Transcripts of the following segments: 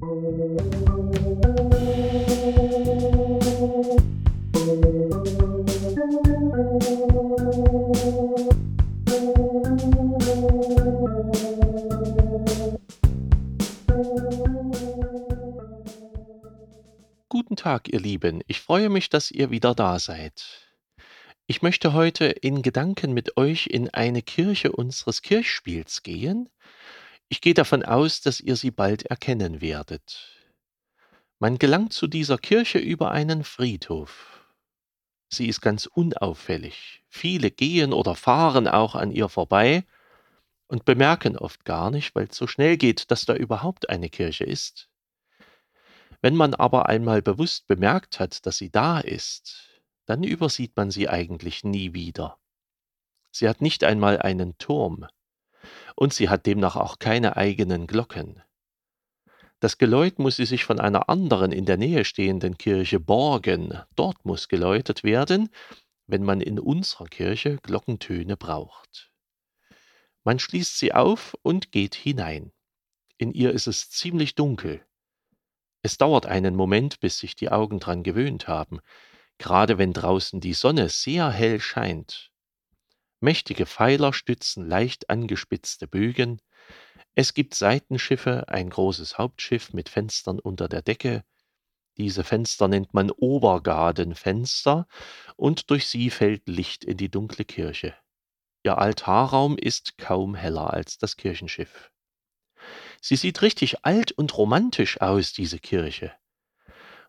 Guten Tag, ihr Lieben. Ich freue mich, dass ihr wieder da seid. Ich möchte heute in Gedanken mit euch in eine Kirche unseres Kirchspiels gehen. Ich gehe davon aus, dass ihr sie bald erkennen werdet. Man gelangt zu dieser Kirche über einen Friedhof. Sie ist ganz unauffällig. Viele gehen oder fahren auch an ihr vorbei und bemerken oft gar nicht, weil es so schnell geht, dass da überhaupt eine Kirche ist. Wenn man aber einmal bewusst bemerkt hat, dass sie da ist, dann übersieht man sie eigentlich nie wieder. Sie hat nicht einmal einen Turm, und sie hat demnach auch keine eigenen Glocken. Das Geläut muss sie sich von einer anderen in der Nähe stehenden Kirche borgen. Dort muss geläutet werden, wenn man in unserer Kirche Glockentöne braucht. Man schließt sie auf und geht hinein. In ihr ist es ziemlich dunkel. Es dauert einen Moment, bis sich die Augen dran gewöhnt haben gerade wenn draußen die Sonne sehr hell scheint. Mächtige Pfeiler stützen leicht angespitzte Bögen, es gibt Seitenschiffe, ein großes Hauptschiff mit Fenstern unter der Decke, diese Fenster nennt man Obergadenfenster, und durch sie fällt Licht in die dunkle Kirche. Ihr Altarraum ist kaum heller als das Kirchenschiff. Sie sieht richtig alt und romantisch aus, diese Kirche.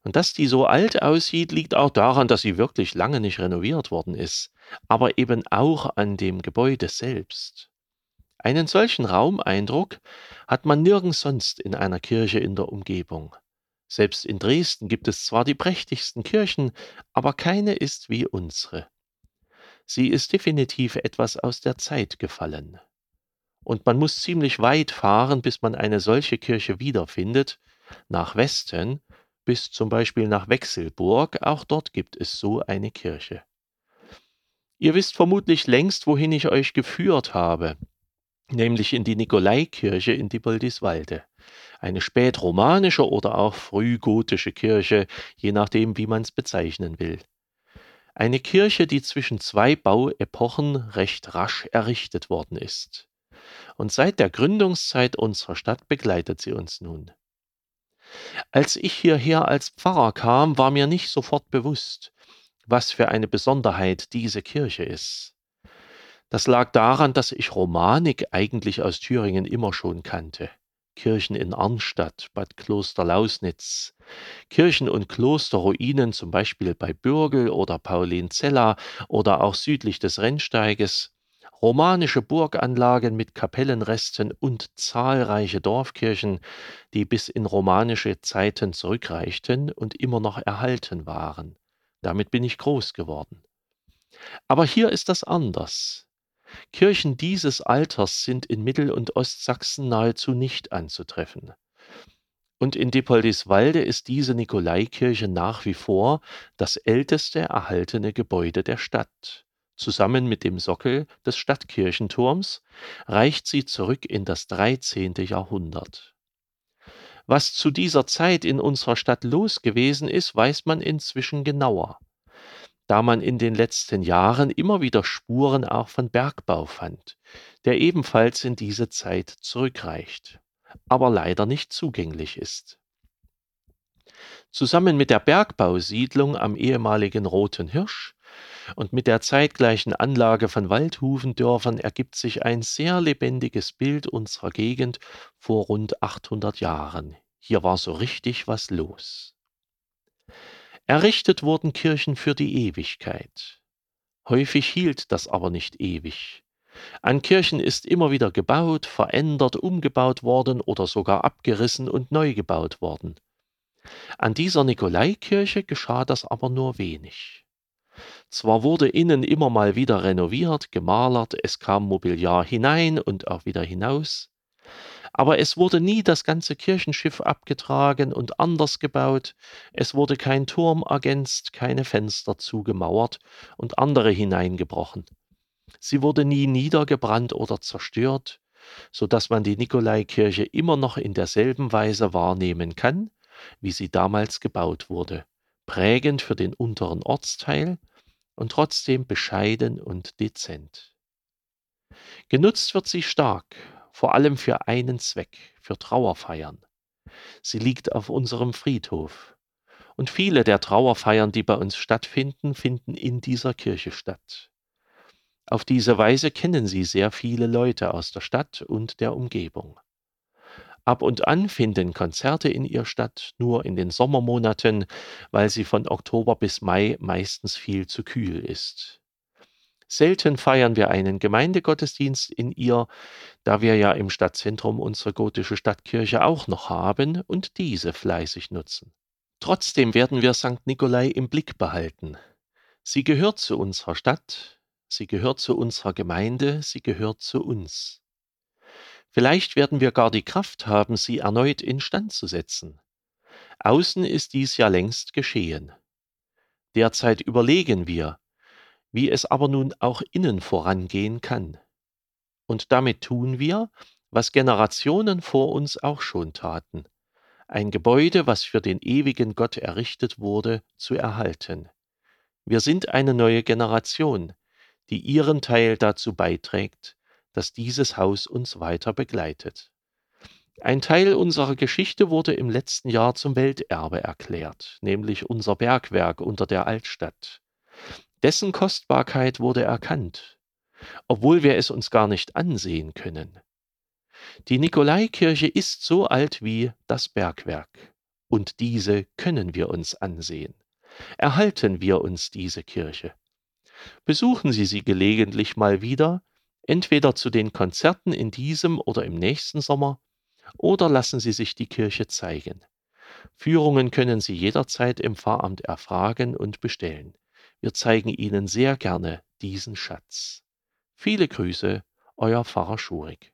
Und dass die so alt aussieht, liegt auch daran, dass sie wirklich lange nicht renoviert worden ist, aber eben auch an dem Gebäude selbst. Einen solchen Raumeindruck hat man nirgends sonst in einer Kirche in der Umgebung. Selbst in Dresden gibt es zwar die prächtigsten Kirchen, aber keine ist wie unsere. Sie ist definitiv etwas aus der Zeit gefallen. Und man muss ziemlich weit fahren, bis man eine solche Kirche wiederfindet, nach Westen, bis zum Beispiel nach Wechselburg, auch dort gibt es so eine Kirche. Ihr wisst vermutlich längst, wohin ich euch geführt habe, nämlich in die Nikolaikirche in Diepoldiswalde. Eine spätromanische oder auch frühgotische Kirche, je nachdem, wie man es bezeichnen will. Eine Kirche, die zwischen zwei Bauepochen recht rasch errichtet worden ist. Und seit der Gründungszeit unserer Stadt begleitet sie uns nun. Als ich hierher als Pfarrer kam, war mir nicht sofort bewusst, was für eine Besonderheit diese Kirche ist. Das lag daran, dass ich Romanik eigentlich aus Thüringen immer schon kannte. Kirchen in Arnstadt, Bad Kloster-Lausnitz, Kirchen und Klosterruinen zum Beispiel bei Bürgel oder Paulinzella oder auch südlich des Rennsteiges, romanische Burganlagen mit Kapellenresten und zahlreiche Dorfkirchen, die bis in romanische Zeiten zurückreichten und immer noch erhalten waren. Damit bin ich groß geworden. Aber hier ist das anders. Kirchen dieses Alters sind in Mittel- und Ostsachsen nahezu nicht anzutreffen. Und in Diepoldiswalde ist diese Nikolaikirche nach wie vor das älteste erhaltene Gebäude der Stadt. Zusammen mit dem Sockel des Stadtkirchenturms reicht sie zurück in das 13. Jahrhundert. Was zu dieser Zeit in unserer Stadt los gewesen ist, weiß man inzwischen genauer, da man in den letzten Jahren immer wieder Spuren auch von Bergbau fand, der ebenfalls in diese Zeit zurückreicht, aber leider nicht zugänglich ist. Zusammen mit der Bergbausiedlung am ehemaligen Roten Hirsch und mit der zeitgleichen Anlage von Waldhufendörfern ergibt sich ein sehr lebendiges Bild unserer Gegend vor rund 800 Jahren. Hier war so richtig was los. Errichtet wurden Kirchen für die Ewigkeit. Häufig hielt das aber nicht ewig. An Kirchen ist immer wieder gebaut, verändert, umgebaut worden oder sogar abgerissen und neu gebaut worden. An dieser Nikolaikirche geschah das aber nur wenig. Zwar wurde innen immer mal wieder renoviert, gemalert, es kam Mobiliar hinein und auch wieder hinaus, aber es wurde nie das ganze Kirchenschiff abgetragen und anders gebaut, es wurde kein Turm ergänzt, keine Fenster zugemauert und andere hineingebrochen. Sie wurde nie niedergebrannt oder zerstört, so dass man die Nikolaikirche immer noch in derselben Weise wahrnehmen kann, wie sie damals gebaut wurde, prägend für den unteren Ortsteil und trotzdem bescheiden und dezent. Genutzt wird sie stark, vor allem für einen Zweck, für Trauerfeiern. Sie liegt auf unserem Friedhof. Und viele der Trauerfeiern, die bei uns stattfinden, finden in dieser Kirche statt. Auf diese Weise kennen sie sehr viele Leute aus der Stadt und der Umgebung. Ab und an finden Konzerte in ihr statt, nur in den Sommermonaten, weil sie von Oktober bis Mai meistens viel zu kühl ist. Selten feiern wir einen Gemeindegottesdienst in ihr, da wir ja im Stadtzentrum unsere gotische Stadtkirche auch noch haben und diese fleißig nutzen. Trotzdem werden wir St. Nikolai im Blick behalten. Sie gehört zu unserer Stadt, sie gehört zu unserer Gemeinde, sie gehört zu uns. Vielleicht werden wir gar die Kraft haben, sie erneut instand zu setzen. Außen ist dies ja längst geschehen. Derzeit überlegen wir, wie es aber nun auch innen vorangehen kann. Und damit tun wir, was Generationen vor uns auch schon taten, ein Gebäude, was für den ewigen Gott errichtet wurde, zu erhalten. Wir sind eine neue Generation, die ihren Teil dazu beiträgt, dass dieses Haus uns weiter begleitet. Ein Teil unserer Geschichte wurde im letzten Jahr zum Welterbe erklärt, nämlich unser Bergwerk unter der Altstadt. Dessen Kostbarkeit wurde erkannt, obwohl wir es uns gar nicht ansehen können. Die Nikolaikirche ist so alt wie das Bergwerk, und diese können wir uns ansehen. Erhalten wir uns diese Kirche. Besuchen Sie sie gelegentlich mal wieder, entweder zu den Konzerten in diesem oder im nächsten Sommer, oder lassen Sie sich die Kirche zeigen. Führungen können Sie jederzeit im Pfarramt erfragen und bestellen. Wir zeigen Ihnen sehr gerne diesen Schatz. Viele Grüße, euer Pfarrer Schurig.